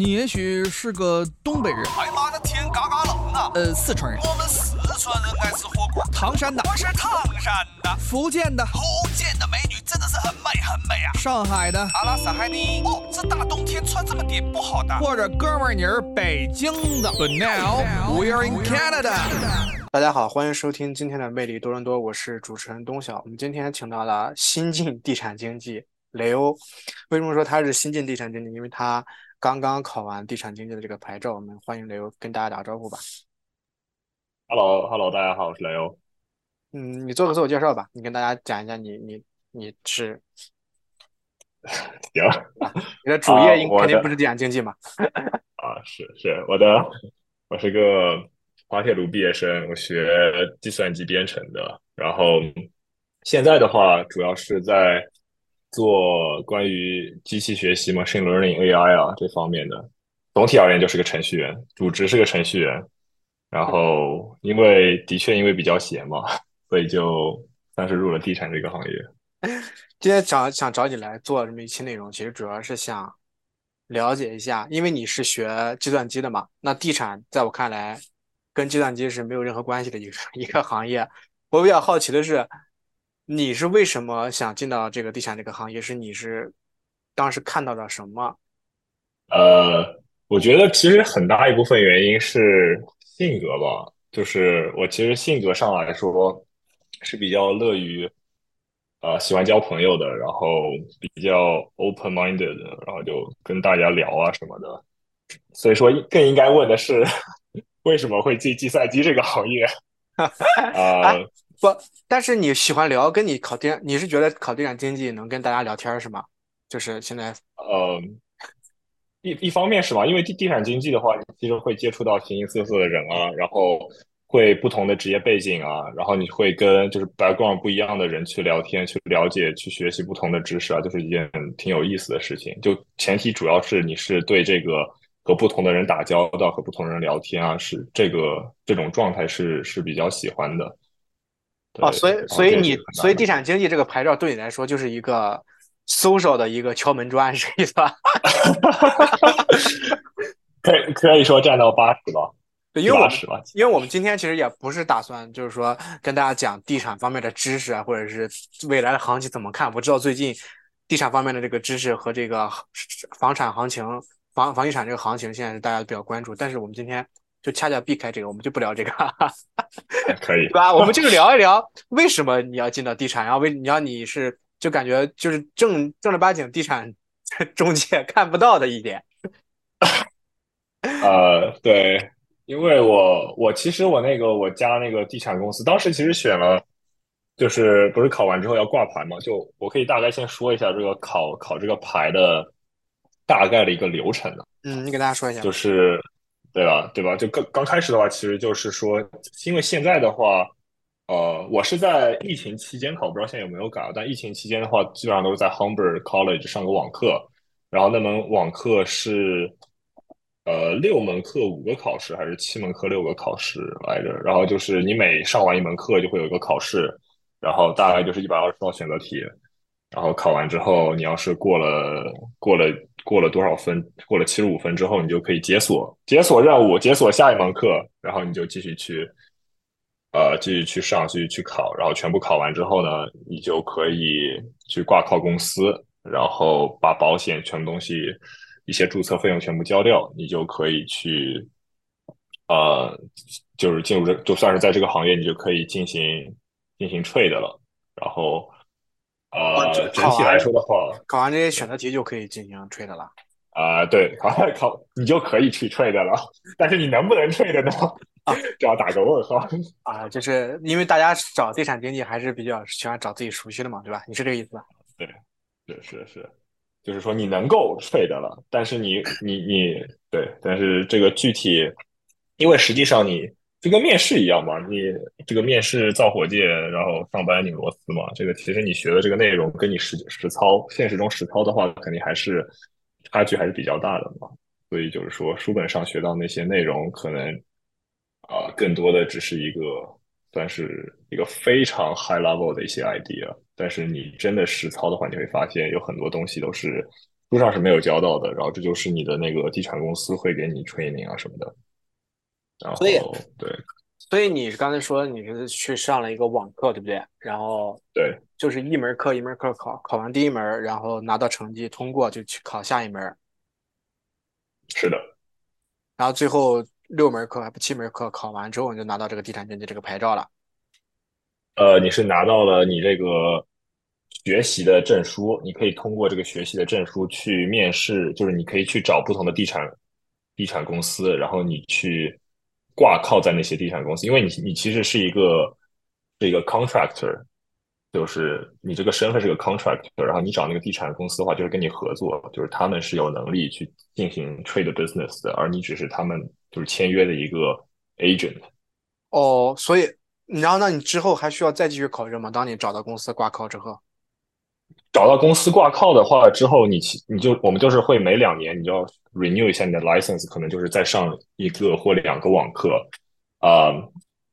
你也许是个东北人，哎妈的天嘎嘎冷啊！呃，四川人，我们四川人爱吃火锅。唐山的，我是唐山的，福建的，福建的美女真的是很美很美啊！上海的，阿拉斯海尼。哦，这大冬天穿这么点不好的。或者哥们儿你是北京的。But now we are in Canada。大家好，欢迎收听今天的魅力多伦多，我是主持人东晓。我们今天请到了新晋地产经济雷欧。为什么说他是新晋地产经济？因为他刚刚考完地产经济的这个牌照。我们欢迎雷欧跟大家打个招呼吧。Hello，Hello，大家好，我是雷欧。嗯，你做个自我介绍吧，你跟大家讲一下你你你是 行，你的 主业应肯定不是地产经济嘛？啊，是是，我的，我是个滑铁卢毕业生，我学计算机编程的，然后现在的话，主要是在做关于机器学习、machine learning、AI 啊这方面的。总体而言，就是个程序员，主职是个程序员。然后，因为的确因为比较闲嘛，所以就算是入了地产这个行业。今天想想找你来做这么一期内容，其实主要是想了解一下，因为你是学计算机的嘛，那地产在我看来跟计算机是没有任何关系的一个一个行业。我比较好奇的是，你是为什么想进到这个地产这个行业？是你是当时看到了什么？呃，我觉得其实很大一部分原因是性格吧，就是我其实性格上来说是比较乐于呃喜欢交朋友的，然后比较 open minded 的，然后就跟大家聊啊什么的。所以说更应该问的是，为什么会进计算机这个行业？啊、不，但是你喜欢聊，跟你考地，你是觉得考地产经济能跟大家聊天是吗？就是现在，呃，一一方面是吧，因为地地产经济的话，其实会接触到形形色色的人啊，然后会不同的职业背景啊，然后你会跟就是 background 不一样的人去聊天，去了解，去学习不同的知识啊，就是一件挺有意思的事情。就前提主要是你是对这个和不同的人打交道，和不同人聊天啊，是这个这种状态是是比较喜欢的。哦，所以所以你所以地产经济这个牌照对你来说就是一个 social 的一个敲门砖，是这意思吧？可以可以说占到八十吧，对，因为我。因为我们今天其实也不是打算就是说跟大家讲地产方面的知识啊，或者是未来的行情怎么看。我知道最近地产方面的这个知识和这个房产行情、房房地产这个行情，现在是大家比较关注。但是我们今天就恰恰避开这个，我们就不聊这个，可以 对吧？我们就聊一聊为什么你要进到地产，然后为你要你是就感觉就是正正儿八经地产 中介看不到的一点。呃，对，因为我我其实我那个我家那个地产公司，当时其实选了，就是不是考完之后要挂牌嘛，就我可以大概先说一下这个考考这个牌的大概的一个流程呢，嗯，你给大家说一下。就是对吧对吧？就刚刚开始的话，其实就是说，因为现在的话，呃，我是在疫情期间考，不知道现在有没有改，但疫情期间的话，基本上都是在 Humber College 上个网课，然后那门网课是。呃，六门课五个考试，还是七门课六个考试来着？然后就是你每上完一门课就会有一个考试，然后大概就是一百二十道选择题，然后考完之后，你要是过了过了过了多少分，过了七十五分之后，你就可以解锁解锁任务，解锁下一门课，然后你就继续去呃继续去上，继续去考，然后全部考完之后呢，你就可以去挂靠公司，然后把保险全部东西。一些注册费用全部交掉，你就可以去，呃，就是进入这，就算是在这个行业，你就可以进行进行 trade 了。然后，呃，整体来说的话，考完这些选择题就可以进行 trade 了。啊、呃，对，考考你就可以去 trade 了，但是你能不能 trade 呢？啊，这要打个问号啊，就是因为大家找地产经济还是比较喜欢找自己熟悉的嘛，对吧？你是这个意思吧？对，是是是。就是说你能够 trade 了，但是你你你对，但是这个具体，因为实际上你就跟面试一样嘛，你这个面试造火箭，然后上班拧螺丝嘛，这个其实你学的这个内容跟你实实操现实中实操的话，肯定还是差距还是比较大的嘛。所以就是说书本上学到那些内容，可能啊、更多的只是一个算是一个非常 high level 的一些 idea。但是你真的实操的话，你会发现有很多东西都是书上是没有教到的。然后这就是你的那个地产公司会给你 training 啊什么的。然后所以对所以你刚才说你是去上了一个网课，对不对？然后对就是一门课一门课考，考完第一门，然后拿到成绩通过就去考下一门，是的，然后最后六门课还不七门课考完之后，你就拿到这个地产经纪这个牌照了。呃，你是拿到了你这个学习的证书，你可以通过这个学习的证书去面试，就是你可以去找不同的地产地产公司，然后你去挂靠在那些地产公司，因为你你其实是一个是一个 contractor，就是你这个身份是个 contractor，然后你找那个地产公司的话，就是跟你合作，就是他们是有能力去进行 trade business 的，而你只是他们就是签约的一个 agent。哦，所以然后那你之后还需要再继续考证吗？当你找到公司挂靠之后，找到公司挂靠的话之后，你其你就我们就是会每两年你就要 renew 一下你的 license，可能就是再上一个或两个网课，啊、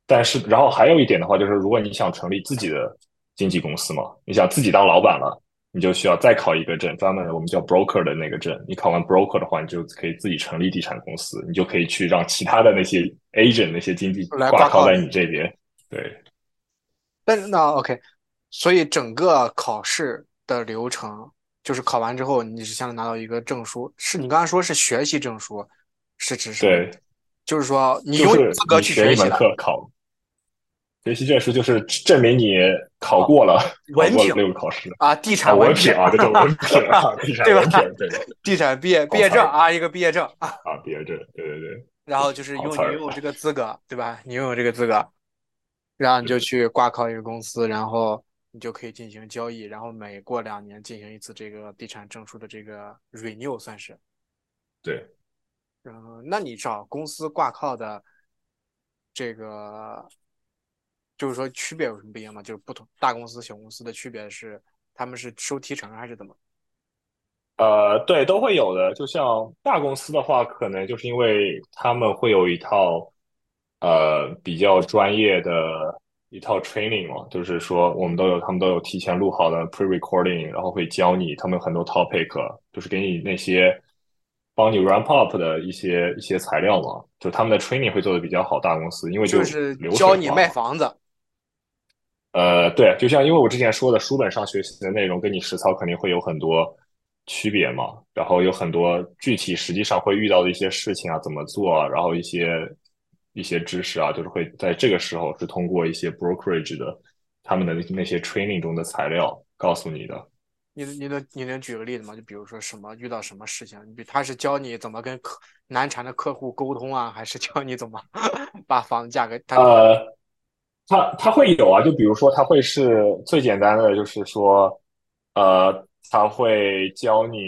但是然后还有一点的话，就是如果你想成立自己的经纪公司嘛，你想自己当老板了，你就需要再考一个证，专门我们叫 broker 的那个证。你考完 broker 的话，你就可以自己成立地产公司，你就可以去让其他的那些 agent 那些经纪来挂靠在你这边。对，但是那 OK，所以整个考试的流程就是考完之后，你是相当于拿到一个证书，是你刚才说是学习证书，是指什么？对，就是说你有资格去你学习考。学习证书就是证明你考过了，文凭考过了这个考试啊，地啊，产凭文凭啊，这叫文凭 啊，地产对吧文凭，对地产毕业毕业证啊，一个毕业证啊，啊，毕业证，对对对，然后就是用你拥有这个资格，对吧？你拥有这个资格，然后你就去挂靠一个公司，然后你就可以进行交易，然后每过两年进行一次这个地产证书的这个 renew，算是。对，嗯，那你找公司挂靠的这个，就是说区别有什么不一样吗？就是不同大公司、小公司的区别是，他们是收提成还是怎么？呃，对，都会有的。就像大公司的话，可能就是因为他们会有一套呃比较专业的一套 training 嘛，就是说我们都有，他们都有提前录好的 pre-recording，然后会教你他们有很多 topic，就是给你那些帮你 ramp up 的一些一些材料嘛，就他们的 training 会做的比较好。大公司因为就是教你卖房子。呃，对，就像因为我之前说的，书本上学习的内容跟你实操肯定会有很多区别嘛，然后有很多具体实际上会遇到的一些事情啊，怎么做啊，然后一些一些知识啊，就是会在这个时候是通过一些 brokerage 的他们的那些 training 中的材料告诉你的。你你能你能举个例子吗？就比如说什么遇到什么事情，你比他是教你怎么跟客难缠的客户沟通啊，还是教你怎么 把房子价格？他呃，他他会有啊，就比如说，他会是最简单的，就是说，呃，他会教你，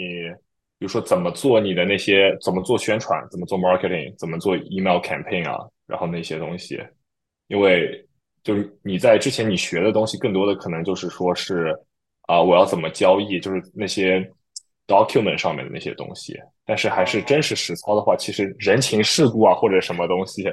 比如说怎么做你的那些，怎么做宣传，怎么做 marketing，怎么做 email campaign 啊，然后那些东西，因为就是你在之前你学的东西，更多的可能就是说是啊、我要怎么交易，就是那些 document 上面的那些东西，但是还是真实实操的话，其实人情世故啊，或者什么东西。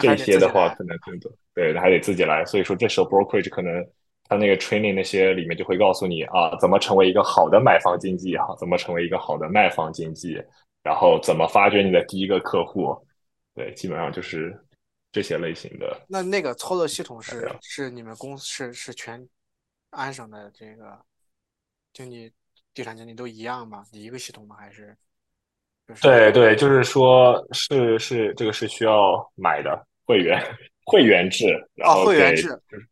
这些的话，可能更多，对，还得自己来。所以说，这时候 brokerage 可能他那个 training 那些里面就会告诉你啊，怎么成为一个好的买方经纪哈，怎么成为一个好的卖方经纪，然后怎么发掘你的第一个客户，对，基本上就是这些类型的。那那个操作系统是是你们公司是是全安省的这个经济地产经济都一样吗？一个系统吗？还是就是对对，就是说是是这个是需要买的会员会员制，然啊后给会员制就是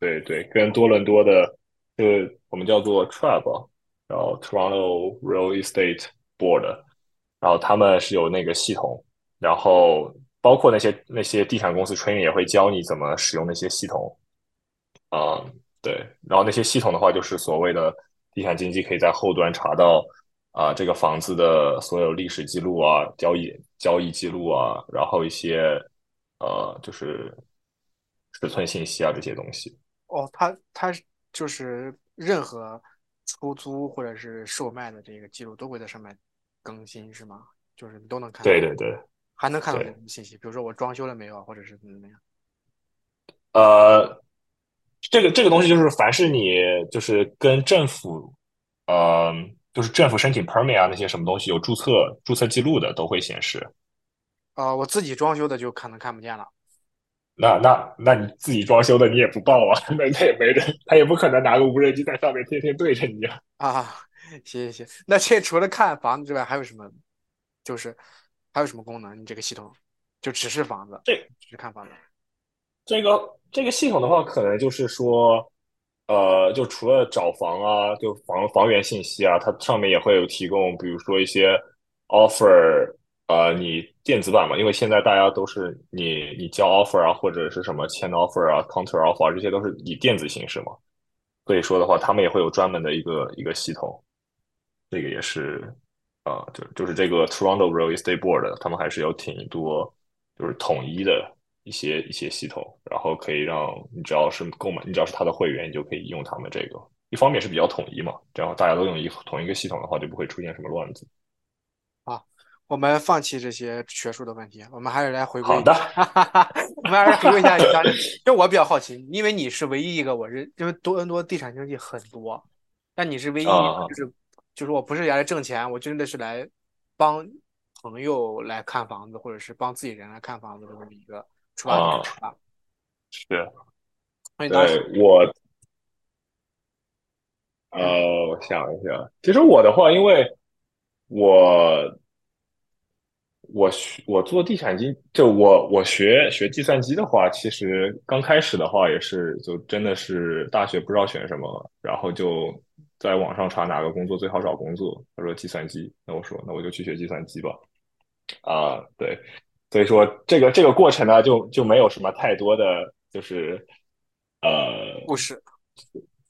对对，跟多伦多的这个我们叫做 TRAB，然后 Toronto Real Estate Board，然后他们是有那个系统，然后包括那些那些地产公司 training 也会教你怎么使用那些系统，嗯，对，然后那些系统的话，就是所谓的地产经纪可以在后端查到啊、这个房子的所有历史记录啊、交易交易记录啊，然后一些呃就是尺寸信息啊这些东西。哦，它它就是任何出租或者是售卖的这个记录都会在上面更新是吗？就是你都能看到，对对对，还能看到什么信息？比如说我装修了没有，或者是怎么怎么样？呃，这个这个东西就是凡是你就是跟政府，呃，就是政府申请 permit 啊那些什么东西有注册注册记录的都会显示。啊、我自己装修的就可能看不见了。那那那你自己装修的你也不报啊？那那也没人，他也不可能拿个无人机在上面天天对着你啊。啊，行行行，那这除了看房子之外，还有什么？就是还有什么功能？你这个系统就只是房子，这只是看房子。这个这个系统的话，可能就是说，呃，就除了找房啊，就房房源信息啊，它上面也会有提供，比如说一些 offer，呃，你电子版嘛，因为现在大家都是你你交 offer 啊，或者是什么签 offer 啊，counter offer 啊这些都是以电子形式嘛，所以说的话，他们也会有专门的一个一个系统，这个也是，啊、就就是这个 Toronto Real Estate Board，他们还是有挺多就是统一的一些一些系统，然后可以让你只要是购买，你只要是他的会员，你就可以用他们这个。一方面是比较统一嘛，这样大家都用一同一个系统的话，就不会出现什么乱子。啊我们放弃这些学术的问题，我们还是来回归。好的 我们还是回归一下你当时。就我比较好奇，因为你是唯一一个，我是因为多伦多地产经济很多，但你是唯一一啊个，就是就是我不是来挣钱，我真的是来帮朋友来看房子，或者是帮自己人来看房子的这么一个出发啊。点吧。是，对我，呃，我想一下，其实我的话，因为我我学我做地产经，就我我学学计算机的话，其实刚开始的话也是，就真的是大学不知道选什么，然后就在网上查哪个工作最好找工作。他说计算机，那我说那我就去学计算机吧。啊，对，所以说这个这个过程呢，就就没有什么太多的，就是呃，故事，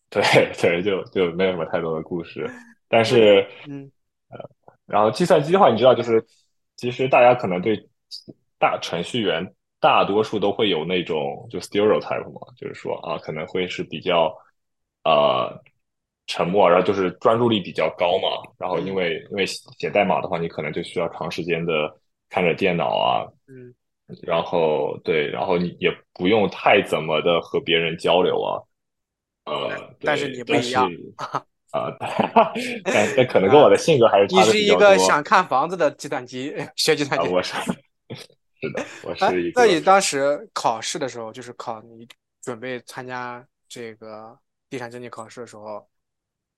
对对，就就没有什么太多的故事。但是，嗯然后计算机的话，你知道，就是其实大家可能对大程序员大多数都会有那种就 stereotype 嘛，就是说啊，可能会是比较呃沉默，然后就是专注力比较高嘛。然后因为因为写代码的话，你可能就需要长时间的看着电脑啊，嗯然后对，然后你也不用太怎么的和别人交流啊，呃，但是你不一样是 啊，但但可能跟我的性格还是你是一个想看房子的计算机学计算啊，机。我是 是的，我哎是一，个那你当时考试的时候，就是考你准备参加这个地产经济考试的时候，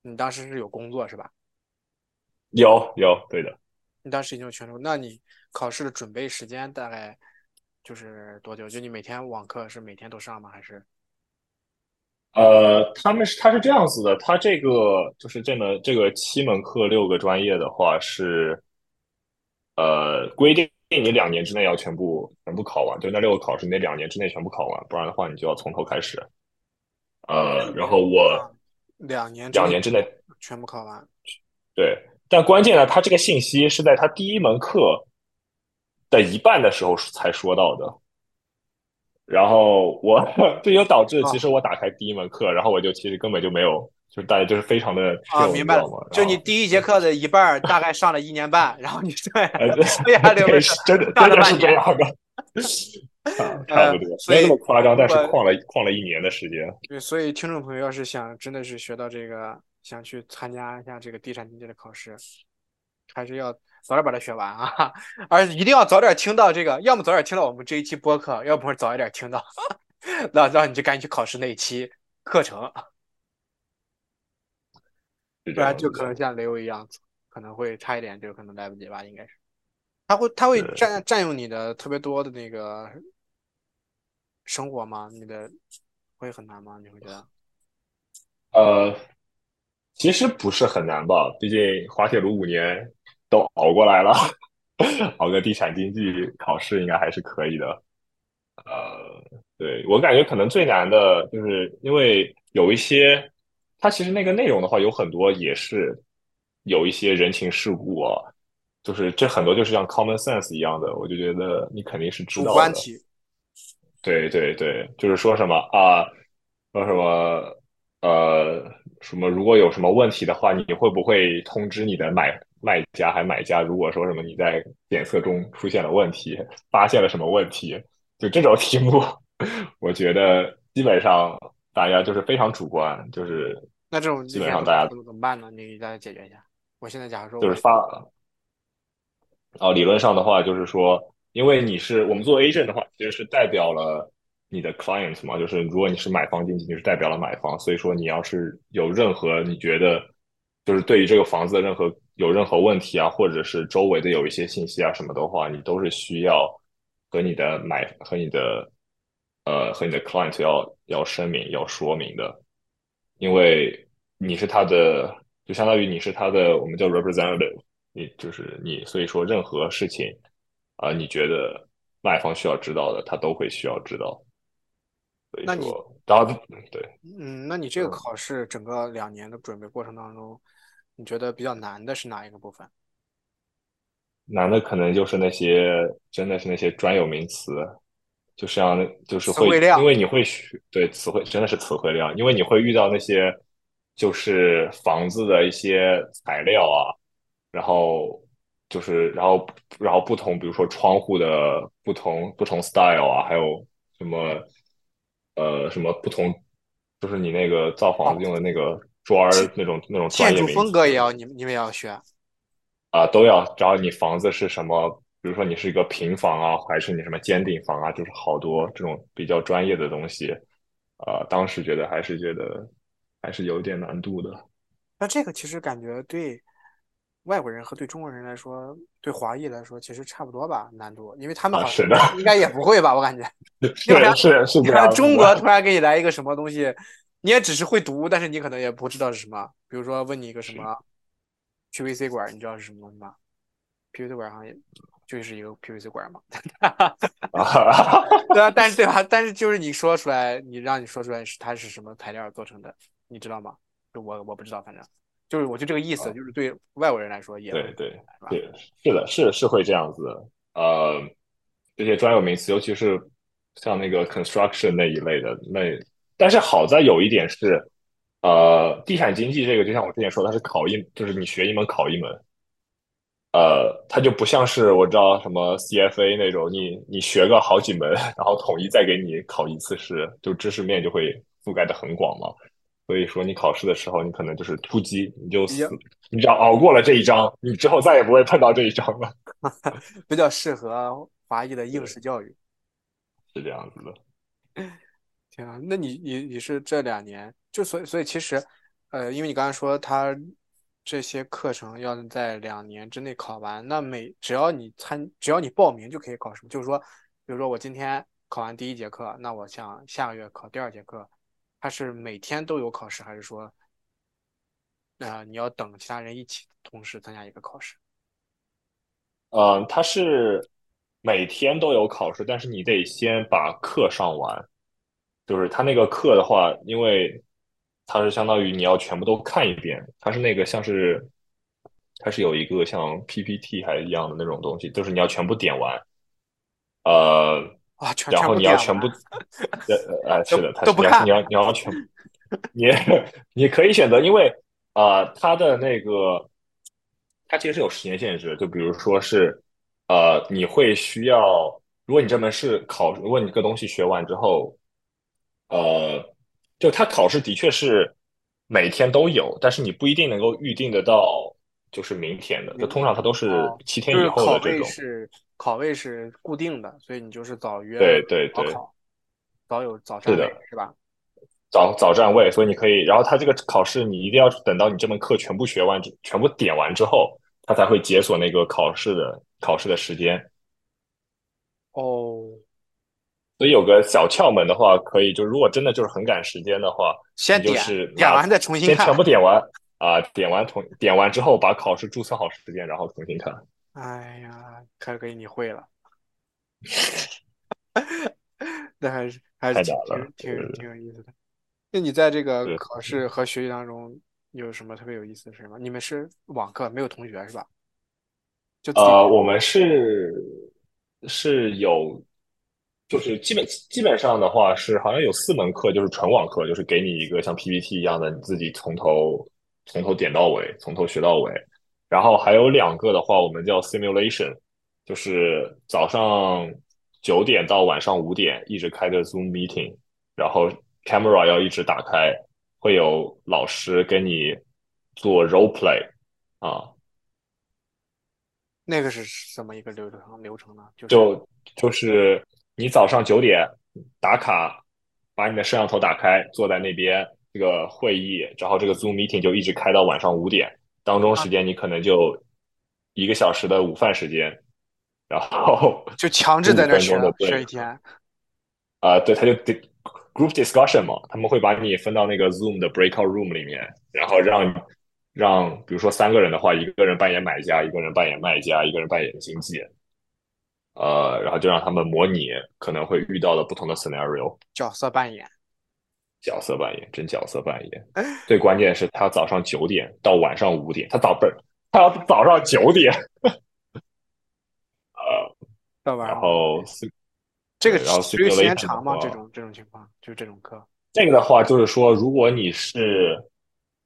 你当时是有工作是吧？有有对的，你当时已经有全职，那你考试的准备时间大概就是多久？就你每天网课是每天都上吗？还是？呃，他们是他是这样子的，他这个就是这门这个七门课六个专业的话是，呃，规定你两年之内要全部全部考完，就那六个考试你得两年之内全部考完，不然的话你就要从头开始。呃，然后我啊两年两年之内全部考完。对，但关键呢，他这个信息是在他第一门课的一半的时候才说到的。然后我 这就导致，其实我打开第一门课，然后我就其实根本就没有，就是大家就是非常的啊，明白了就你第一节课的一半，大概上了一年半，然后你对呃，对剩下六真的真的是这样的，啊，差不多，没那么夸张，但是旷了旷了一年的时间。对，所以听众朋友要是想真的是学到这个，想去参加一下这个地产经济的考试，还是要早点把它学完啊，而一定要早点听到这个，要么早点听到我们这一期播客，要不是早一点听到，那让你就赶紧去考试那一期课程，不然就可能像雷欧一样，可能会差一点就可能来不及吧，应该是。他会他会占占用你的特别多的那个生活吗？你的会很难吗？你会觉得？呃，其实不是很难吧，毕竟滑铁卢五年都熬过来了，熬个地产经济考试应该还是可以的。呃，对，我感觉可能最难的就是因为有一些，它其实那个内容的话有很多也是有一些人情世故啊，就是这很多就是像 common sense 一样的，我就觉得你肯定是知主道的。观题，对对对，就是说什么啊，说什么呃什么，如果有什么问题的话，你会不会通知你的买卖家还买家？如果说什么你在检测中出现了问题，发现了什么问题，就这种题目，我觉得基本上大家就是非常主观，就是那这种基本上大家怎么办呢？你给大家解决一下。我现在假如说就是发，哦，理论上的话就是说，因为你是我们做 agent 的话，其实是代表了你的 client 嘛，就是如果你是买方经纪，你是代表了买方，所以说你要是有任何你觉得就是对于这个房子的任何有任何问题啊，或者是周围的有一些信息啊什么的话，你都是需要和你的买和你的呃和你的 client 要要声明要说明的，因为你是他的，就相当于你是他的，我们叫 representative。你就是你，所以说任何事情啊、你觉得卖方需要知道的，他都会需要知道。所以那你说，然后对，嗯，那你这个嗯考试整个两年的准备过程当中，你觉得比较难的是哪一个部分？难的可能就是那些真的是那些专有名词，就像就是会，因为你会学对词汇真的是词汇量，因为你会遇到那些就是房子的一些材料啊，然后就是然后然后不同，比如说窗户的不同不同 style 啊，还有什么呃什么不同，就是你那个造房子用的那个砖儿那种那种专建筑名风格也要你们你们也要学。啊，都要，只要你房子是什么，比如说你是一个平房啊，还是你什么尖顶房啊，就是好多这种比较专业的东西，啊，当时觉得还是觉得还是有点难度的。那这个其实感觉对外国人和对中国人来说，对华裔来说其实差不多吧，难度，因为他们好像 应该也不会吧，我感觉。是然是是你中国突然给你来一个什么东西，你也只是会读，但是你可能也不知道是什么。比如说问你一个什么 PVC 管，你知道是什么东西吗？PVC 管好像也就是一个 PVC 管嘛，啊，对啊，但是对吧？但是就是你说出来，你让你说出来是它是什么材料做成的，你知道吗？就我我不知道，反正就是我就这个意思，啊就是对外国人来说也对对？对，是的，是是会这样子的。呃，这些专有名词，尤其是像那个 construction 那一类的，那但是好在有一点是，呃，地产经济这个，就像我之前说的，它是考一，就是你学一门考一门。呃，它就不像是我知道什么 CFA 那种，你你学个好几门，然后统一再给你考一次试，就知识面就会覆盖的很广嘛。所以说你考试的时候，你可能就是突击，你就死，你只要熬过了这一章，你之后再也不会碰到这一章了，比较适合华裔的应试教育。是这样子的。天啊，那你你你是这两年就所以所以其实，呃，因为你刚才说他这些课程要在两年之内考完，那每只要你参只要你报名就可以考什么，就是说，比如说我今天考完第一节课，那我想下个月考第二节课，它是每天都有考试，还是说，呃，你要等其他人一起同时参加一个考试？嗯，它是每天都有考试，但是你得先把课上完。就是它那个课的话，因为它是相当于你要全部都看一遍，它是那个像是它是有一个像 PPT 还一样的那种东西，就是你要全部点完。呃，啊，全然后你要全部完，呃呃，是的，他不看你要你要你要全部，你你可以选择，因为啊，它的那个它其实是有时间限制的，就比如说是呃，你会需要，如果你这门试考，如果你这个东西学完之后，呃，就它考试的确是每天都有，但是你不一定能够预定得到，就是明天的，就通常它都是哦七天以后的这种。位是考位是固定的，所以你就是早约对对对早有早占位是吧？早早占位，所以你可以，然后他这个考试你一定要等到你这门课全部学完，全部点完之后，他才会解锁那个考试的考试的时间。哦，所以有个小窍门的话，可以就如果真的就是很赶时间的话，先点是点完再重新看先全。部点完啊、点完重点完之后把考试注册好时间，然后重新看。哎呀，可给你会了，那还是还是挺挺挺有意思的。那你在这个是考试和学习当中有什么特别有意思的事吗？你们是网课，没有同学是吧？就自己呃，我们是是有，就是基本基本上的话是好像有四门课就是纯网课，就是给你一个像 PPT 一样的，你自己从头从头点到尾，从头学到尾。然后还有两个的话，我们叫 simulation，就是早上九点到晚上五点一直开着 Zoom meeting，然后 camera 要一直打开，会有老师跟你做 role play，啊，那个是什么一个流程流程呢？就是就就是你早上九点打卡，把你的摄像头打开，坐在那边这个会议，然后这个 Zoom meeting 就一直开到晚上五点，当中时间你可能就一个小时的午饭时间，然后就强制在那儿学15分钟的学一天。啊、对，他就 group discussion 嘛，他们会把你分到那个 Zoom 的 breakout room 里面，然后让让比如说三个人的话，一个人扮演买家，一个人扮演卖家，一个人扮演经纪，呃，然后就让他们模拟可能会遇到的不同的 scenario，角色扮演，角色扮演，真角色扮演。最关键是他早上九点到晚上五点，他早不是他要早上九点，呃，然到晚上后这个对然后持续时间长吗？这种这种情况，就是这种课。这个的话，就是说，如果你是，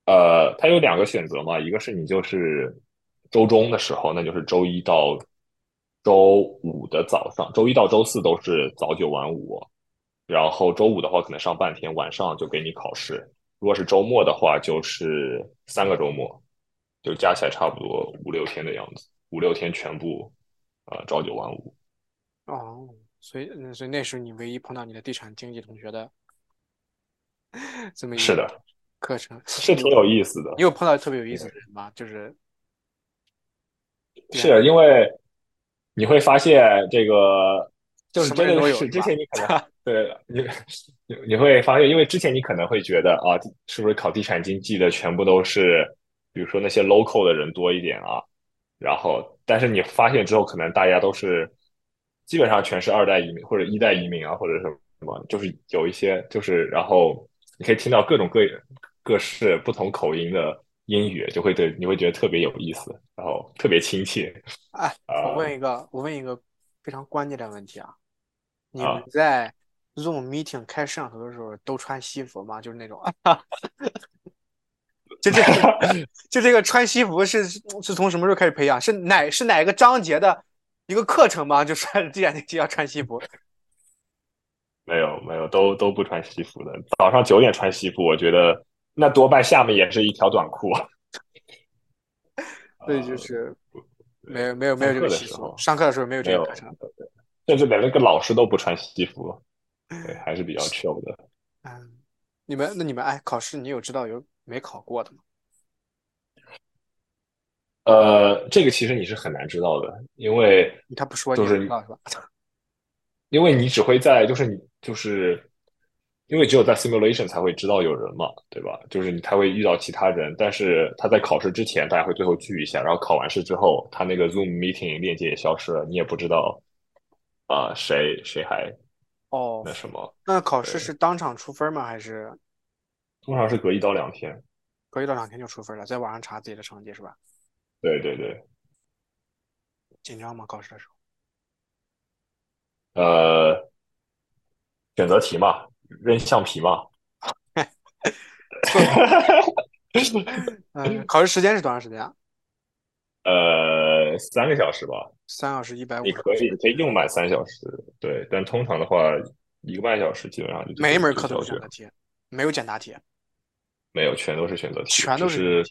呃，他有两个选择嘛，一个是你就是周中的时候，那就是周一到周五的早上，周一到周四都是早九晚五，然后周五的话可能上半天，晚上就给你考试。如果是周末的话，就是三个周末，就加起来差不多五六天的样子，五六天全部，呃，朝九晚五。哦，所以嗯所以那时候你唯一碰到你的地产经济同学的 这么是的，课程，是挺有意思的。你有碰到特别有意思的人吗？就是是因为你会发现这个，就是真的是人都有之前你可能 对你你你会发现，因为之前你可能会觉得啊，是不是考地产经济的全部都是，比如说那些 local 的人多一点啊，然后但是你发现之后，可能大家都是基本上全是二代移民或者一代移民啊，或者什么什么，就是有一些就是然后你可以听到各种各各式不同口音的英语，就会对你会觉得特别有意思，然后特别亲切。哎，我啊问一个，我问一个非常关键的问题啊，你啊们在 Zoom meeting 开摄像头的时候都穿西服吗？就是那种，就这个，就这个穿西服是是从什么时候开始培养？是哪是哪个章节的一个课程吗？就穿地产经济要穿西服？没有没有，都都不穿西服的。早上九点穿西服，我觉得那多半下面也是一条短裤。所以就是没有没有没有这个习俗，上课的时候没有这个课程。甚至连那个老师都不穿西服，对，还是比较 chill 的。嗯，你们那你们哎，考试你有知道有没考过的吗？呃，这个其实你是很难知道的，因为他不说你就是也不知道是吧？因为你只会在就是你就是因为只有在 simulation 才会知道有人嘛，对吧？就是你才会遇到其他人，但是他在考试之前，大家会最后聚一下，然后考完试之后，他那个 Zoom meeting 链接也消失了，你也不知道啊、谁谁还哦那，什么，那考试是当场出分吗？还是通常是隔一到两天。隔一到两天就出分了？在网上查自己的成绩是吧？对对对，紧张吗？考试的时候？呃，选择题嘛，扔橡皮嘛。嗯，考试时间是多长时间啊？呃，三个小时吧，三小时一百五你可以你可以用满三小时，对，但通常的话，一个半小时基本上就每一门课都有选择题，没有简答题，没有，全都是选择题，全都是。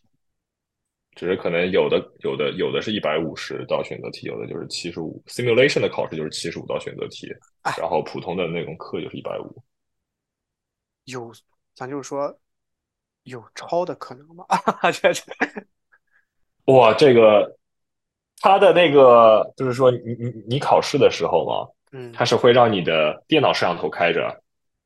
只是可能有的有的有的是一百五十道选择题，有的就是七十五。simulation 的考试就是七十五道选择题哎，然后普通的那种课就是一百五。有，咱就是说有抄的可能吗？这 这哇，这个他的那个就是说你你你考试的时候嘛，嗯，它是会让你的电脑摄像头开着，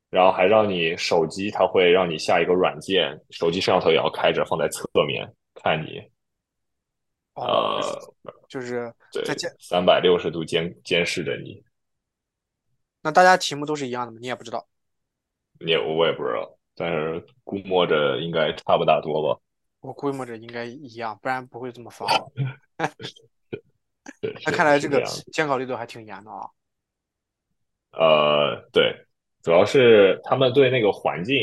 然后还让你手机，它会让你下一个软件，手机摄像头也要开着，放在侧面看你。哦，呃，就是对在监，三百六十度监监视着你，那大家题目都是一样的吗？你也不知道。你也我也不知道，但是估摸着应该差不大多吧。我估摸着应该一样，不然不会这么放。对，那看来这个监考力度还挺严的啊。呃，对，主要是他们对那个环境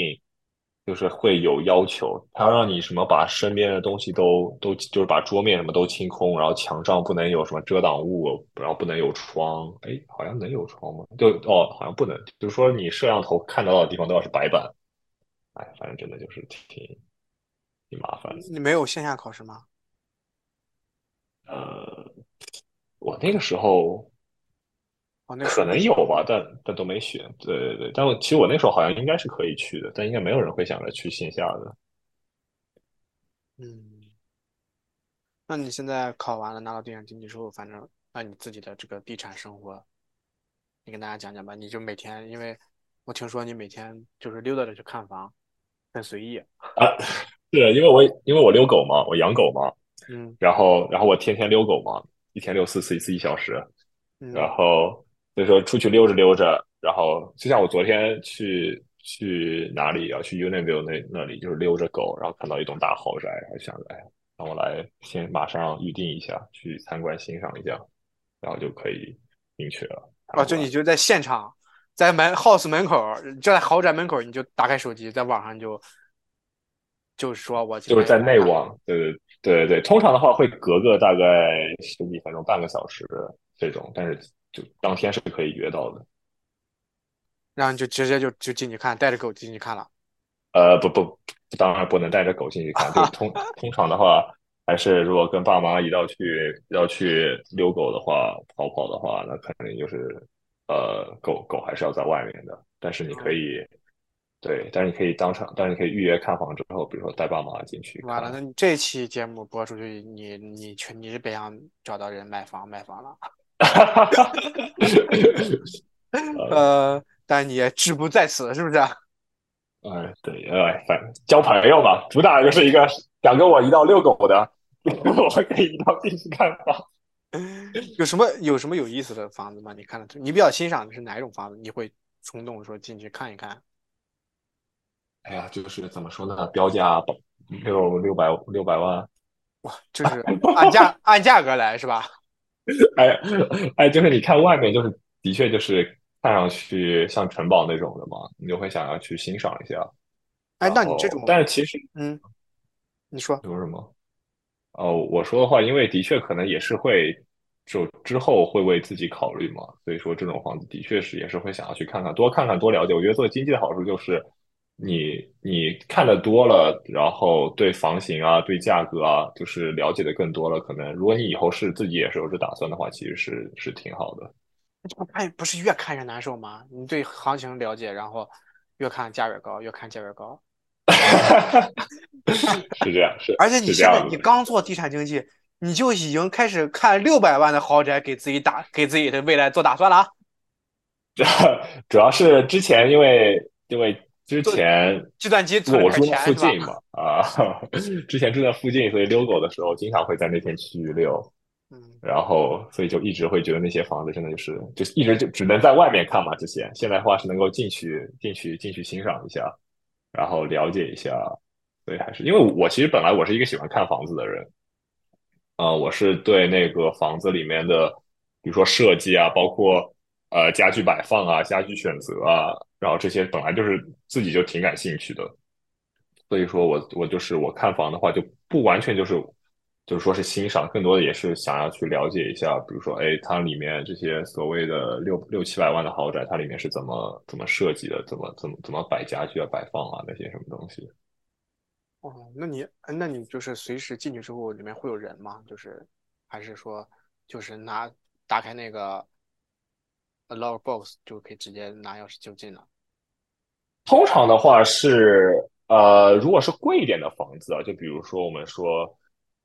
就是会有要求，他要让你什么把身边的东西都都就是把桌面什么都清空，然后墙上不能有什么遮挡物，然后不能有窗，哎，好像能有窗吗？就哦，好像不能，就是说你摄像头看得到的地方都要是白板，哎，反正真的就是挺挺麻烦的。你没有线下考试吗？呃，我那个时候哦，那时候可能有吧，但但都没选。对对对，但我其实我那时候好像应该是可以去的，但应该没有人会想着去线下的。嗯，那你现在考完了，拿到地产经济之后，反正那你自己的这个地产生活，你跟大家讲讲吧。你就每天，因为我听说你每天就是溜达着去看房，很随意。啊，是因为我因为我遛狗嘛，我养狗嘛，嗯然后然后我天天遛狗嘛，一天遛四次，一次一小时，然嗯，后所以说出去溜着溜着，然后就像我昨天去去哪里啊？去 Unionville 那那里就是溜着狗，然后看到一栋大豪宅，然后想着哎，让我来先马上预定一下，去参观欣赏一下，然后就可以进去了。哦，就你就在现场，在门 house 门口，就在豪宅门口，你就打开手机，在网上就就是说我今就是在内网，对对对对，通常的话会隔个大概十几分钟、半个小时这种，但是就当天是可以约到的。然后你就直接就就进去看，带着狗进去看了。呃，不不，当然不能带着狗进去看，就通 通常的话，还是如果跟爸妈一道去要去遛狗的话，跑跑的话，那肯定就是呃，狗狗还是要在外面的，但是你可以。对，但是你可以当场，但是你可以预约看房之后，比如说带爸妈进去完了，那你这期节目播出去，你你去你是别想找到人买房买房了。呃，但你也志不在此，是不是？哎，对，哎，反正交朋友嘛，主打就是一个想跟我一道遛狗的，我可以一道进去看房。有什么有什么有意思的房子吗？你看的，你比较欣赏的是哪一种房子？你会冲动说进去看一看？哎呀，就是怎么说呢，标价六六百六百万，哇就是按价按价格来是吧？哎哎，就是你看外面，就是的确就是看上去像城堡那种的嘛，你就会想要去欣赏一下。哎，那你这种，但是其实嗯，你说，有什么？哦，我说的话，因为的确可能也是会，就之后会为自己考虑嘛，所以说这种房子的确是也是会想要去看看，多看看，多了解。我觉得做经济的好处就是你你看的多了，然后对房型啊、对价格啊，就是了解的更多了。可能如果你以后是自己也是有这打算的话，其实是是挺好的。这不看不是越看越难受吗？你对行情了解，然后越看价越高，越看价越高。是这样，是，而且你现在你。刚做地产经济，你就已经开始看六百万的豪宅，给自己打给自己的未来做打算了啊。主主要是之前因为因为之前计算机我住？附近嘛，啊，之前住在附近，所以遛狗的时候经常会在那片区域遛，嗯，然后所以就一直会觉得那些房子真的就是就是一直就只能在外面看嘛，之前现在的话是能够进去进去进去欣赏一下，然后了解一下，所以还是因为我其实本来我是一个喜欢看房子的人，呃，我是对那个房子里面的，比如说设计啊，包括呃家具摆放啊、家具选择啊，然后这些本来就是自己就挺感兴趣的，所以说我我就是我看房的话，就不完全就是就是说是欣赏，更多的也是想要去了解一下，比如说，哎，它里面这些所谓的六六七百万的豪宅，它里面是怎么怎么设计的，怎么怎么怎么摆家具啊、摆放啊那些什么东西。哦，那你那你就是随时进去之后，里面会有人吗？就是还是说就是拿打开那个 log box 就可以直接拿钥匙就进了？通常的话是，呃，如果是贵一点的房子啊，就比如说我们说，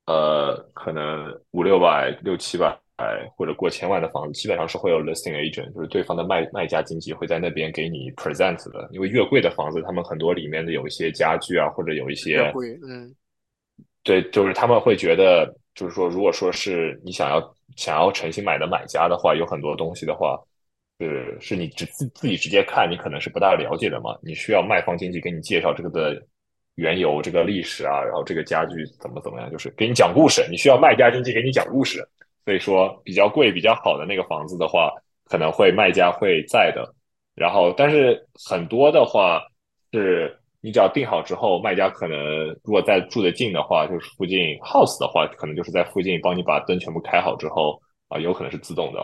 呃，可能五六百、六七百或者过千万的房子，基本上是会有 listing agent，就是对方的卖卖家经纪会在那边给你 present 的。因为越贵的房子，他们很多里面的有一些家具啊，或者有一越些贵，嗯，对，就是他们会觉得，就是说，如果说是你想要想要诚心买的买家的话，有很多东西的话，是是你直自自己直接看，你可能是不大了解的嘛。你需要卖方经纪给你介绍这个的缘由、这个历史啊，然后这个家具怎么怎么样，就是给你讲故事。你需要卖家经纪给你讲故事。所以说，比较贵、比较好的那个房子的话，可能会卖家会在的。然后，但是很多的话是你只要定好之后，卖家可能如果在住的近的话，就是附近 house 的话，可能就是在附近帮你把灯全部开好之后啊，有可能是自动的，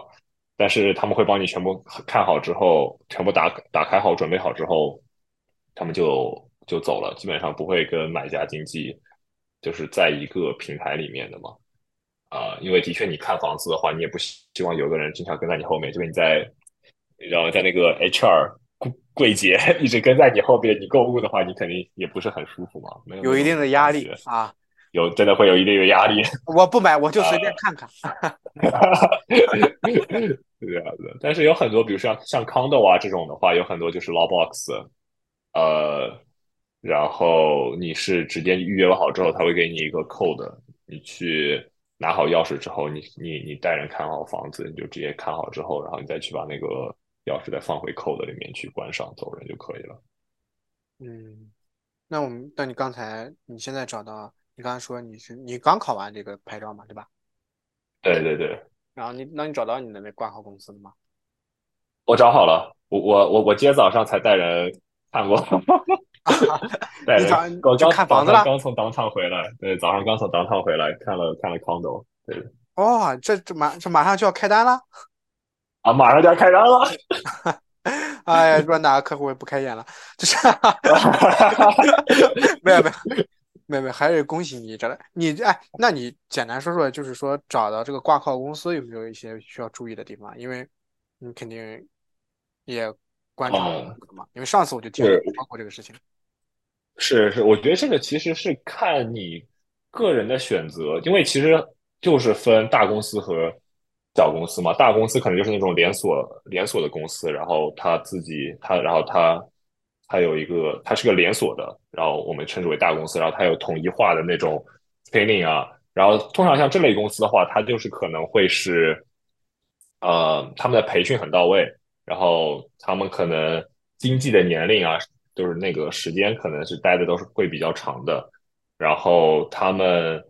但是他们会帮你全部看好之后，全部打打开好、准备好之后，他们就就走了，基本上不会跟买家经纪就是在一个平台里面的嘛。啊、因为的确你看房子的话，你也不希希望有个人经常跟在你后面，就是你在，然后在那个 HR 柜柜姐 一直跟在你后边，你购物的话，你肯定也不是很舒服嘛，没有有一定的压力啊。有真的会有一定的压力。我不买，我就随便看看。是这样的，但是有很多，比如像像 condo 啊这种的话，有很多就是 law box，呃，然后你是直接预约好之后，他会给你一个 code，你去拿好钥匙之后，你你你带人看好房子，你就直接看好之后，然后你再去把那个钥匙再放回 code 里面去关上，走人就可以了。嗯，那我们，那你刚才你现在找到，你刚才说你是你刚考完这个牌照嘛，对吧？对对对，然后你，那你找到你的那挂号公司了吗？我找好了，我我我我今天早上才带人看过，带人我刚看房子了刚从当场回来，对，早上刚从当场回来看了看了 condo，对哦，这这马这马上就要开单了。啊，马上就要开单了。哎呀，说哪个客户也不开眼了，就是 没有没有没有没，还是恭喜你找到你哎，那你简单说说，就是说找到这个挂靠公司有没有一些需要注意的地方？因为你肯定也观察哦过的嘛，因为上次我就听说过这个事情。是是，我觉得这个其实是看你个人的选择，因为其实就是分大公司和小公司嘛。大公司可能就是那种连锁连锁的公司，然后他自己他然后它它有一个它是个连锁的，然后我们称之为大公司，然后它有统一化的那种 training 啊，然后通常像这类公司的话，它就是可能会是呃他们的培训很到位，然后他们可能经济的年龄啊。就是那个时间可能是待的都是会比较长的，然后他们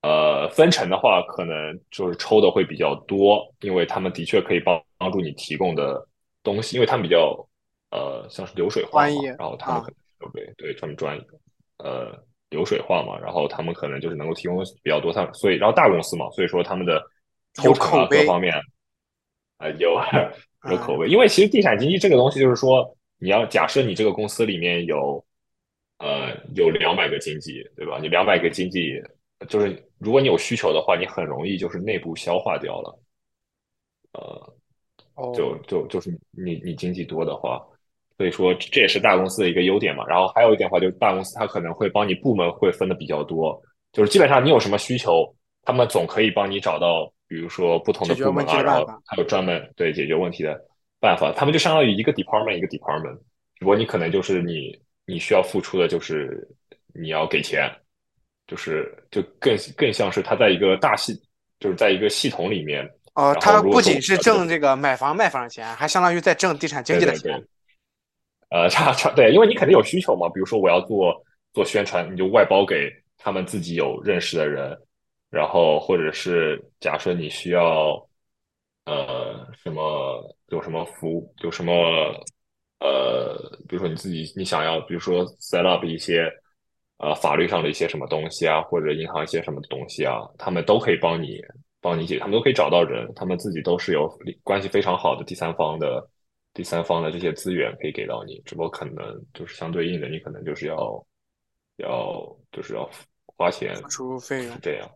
呃分成的话，可能就是抽的会比较多，因为他们的确可以帮帮助你提供的东西，因为他们比较呃像是流水化嘛，然后他们啊可能对对他们专业呃流水化嘛，然后他们可能就是能够提供比较多，他所以然后大公司嘛，所以说他们的有抽成啊口碑各方面啊、有有嗯口碑，因为其实地产经济这个东西就是说。你要假设你这个公司里面有，呃，有两百个经济，对吧？你两百个经济，就是如果你有需求的话，你很容易就是内部消化掉了，呃，哦，就就就是你你经济多的话，所以说这也是大公司的一个优点嘛。然后还有一点的话，就是大公司它可能会帮你部门会分的比较多，就是基本上你有什么需求，他们总可以帮你找到，比如说不同的部门啊，然后还有专门对解决问题的办法，他们就相当于一个 department 一个 department，只不过你可能就是你你需要付出的就是你要给钱，就是就更更像是他在一个大系，就是在一个系统里面。哦，他不仅是呃挣这个买房卖房的钱，还相当于在挣地产经纪的对对钱。呃，差差对，因为你肯定有需求嘛，比如说我要做做宣传，你就外包给他们自己有认识的人，然后或者是假设你需要呃什么有什么服务，有什么呃，比如说你自己你想要，比如说 set up 一些呃法律上的一些什么东西啊，或者银行一些什么东西啊，他们都可以帮你帮你解，他们都可以找到人，他们自己都是有关系非常好的第三方的第三方的这些资源可以给到你，只不过可能就是相对应的，你可能就是要要就是要花钱，付出费用是。这样。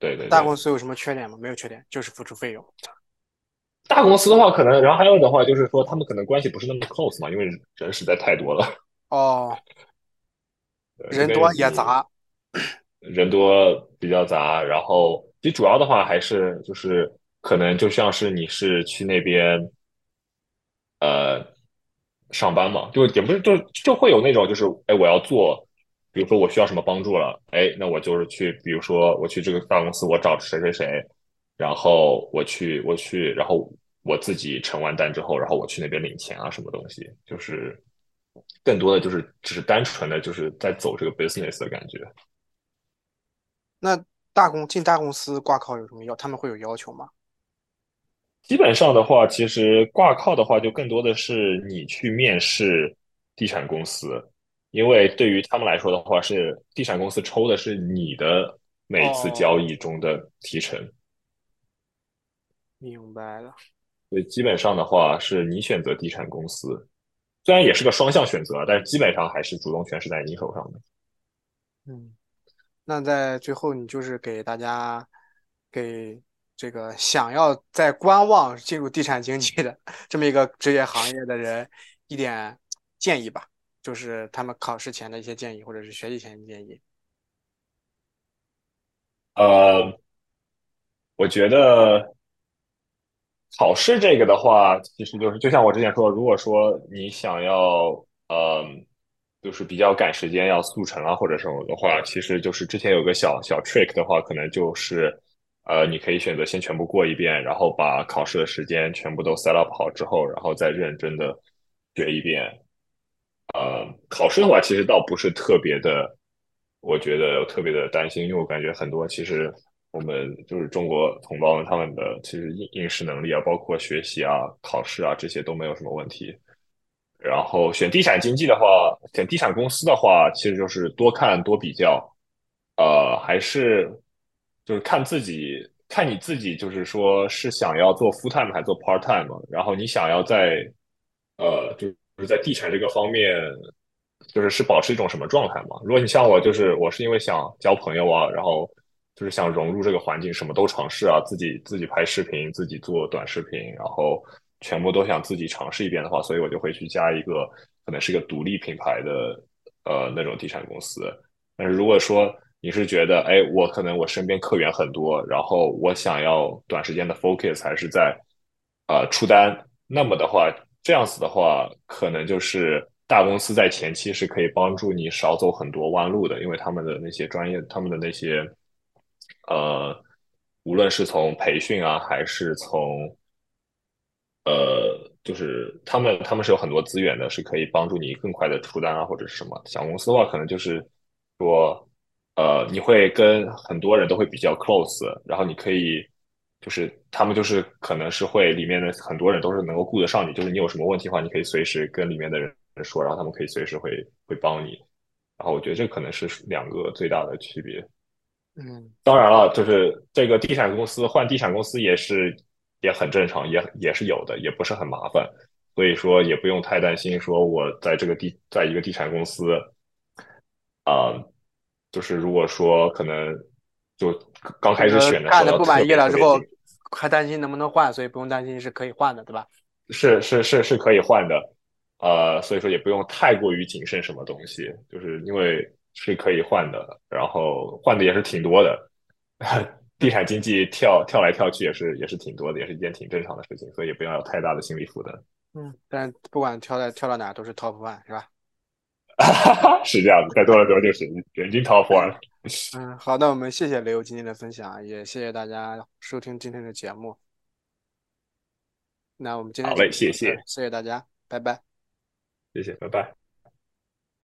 对对对，大公司有什么缺点吗？没有缺点，就是付出费用。大公司的话，可能然后还有的话就是说，他们可能关系不是那么 close 嘛，因为人实在太多了，哦，人多也，杂。人多比较杂。然后其实主要的话还是就是可能就像是你是去那边呃上班嘛，就也不是就就会有那种就是哎我要做，比如说我需要什么帮助了，哎那我就是去，比如说我去这个大公司，我找谁谁谁，然后我去我去，然后我自己承完单之后，然后我去那边领钱啊什么东西，就是更多的就是只是单纯的就是在走这个 business 的感觉。那大公进大公司挂靠有什么要？他们会有要求吗？基本上的话，其实挂靠的话，就更多的是你去面试地产公司，因为对于他们来说的话，是地产公司抽的是你的每次交易中的提成，明白了。所以基本上的话是你选择地产公司，虽然也是个双向选择，但是基本上还是主动权是在你手上的。嗯，那在最后，你就是给大家给这个想要在观望进入地产经济的这么一个职业行业的人一点建议吧，就是他们考试前的一些建议，或者是学习前的建议。呃，我觉得考试这个的话，其实就是就像我之前说，如果说你想要，嗯。就是比较赶时间要速成啊，或者什么的话，其实就是之前有个小小 trick 的话，可能就是，呃，你可以选择先全部过一遍，然后把考试的时间全部都 set up 好之后，然后再认真的学一遍。呃，考试的话，其实倒不是特别的，我觉得特别的担心，因为我感觉很多其实我们就是中国同胞们他们的其实应应试能力啊，包括学习啊、考试啊这些都没有什么问题。然后选地产经济的话，选地产公司的话，其实就是多看多比较，呃，还是就是看自己，看你自己，就是说是想要做 full time 还做 part time，然后你想要在呃，就是在地产这个方面，就是是保持一种什么状态嘛？如果你像我，就是我是因为想交朋友啊，然后就是想融入这个环境，什么都尝试啊，自己自己拍视频，自己做短视频，然后。全部都想自己尝试一遍的话，所以我就会去加一个可能是个独立品牌的呃那种地产公司。但是如果说你是觉得，哎，我可能我身边客源很多，然后我想要短时间的 focus 还是在呃出单，那么的话，这样子的话，可能就是大公司在前期是可以帮助你少走很多弯路的，因为他们的那些专业，他们的那些呃，无论是从培训啊，还是从呃，就是他们，他们是有很多资源的，是可以帮助你更快的出单啊，或者是什么。小公司的话，可能就是说，呃，你会跟很多人都会比较 close，然后你可以，就是他们就是可能是会里面的很多人都是能够顾得上你，就是你有什么问题的话，你可以随时跟里面的人说，然后他们可以随时会会帮你。然后我觉得这可能是两个最大的区别。嗯，当然了，就是这个地产公司换地产公司也是。也很正常，也也是有的，也不是很麻烦，所以说也不用太担心。说我在这个地，在一个地产公司，啊，就是如果说可能就刚开始选的时候，看的不满意了之后，还担心能不能换，所以不用担心是可以换的，对吧？是是是是可以换的，呃，所以说也不用太过于谨慎什么东西，就是因为是可以换的，然后换的也是挺多的。地产经济跳跳来跳去也是也是挺多的，也是一件挺正常的事情，所以也不要有太大的心理负担。嗯，但不管跳到跳到哪都是 top one 是吧？是这样子，在多了多就是人均 top one。嗯，好，那我们谢谢雷欧今天的分享，也谢谢大家收听今天的节目。那我们今天好嘞，谢谢，谢谢大家，拜拜。谢谢，拜拜。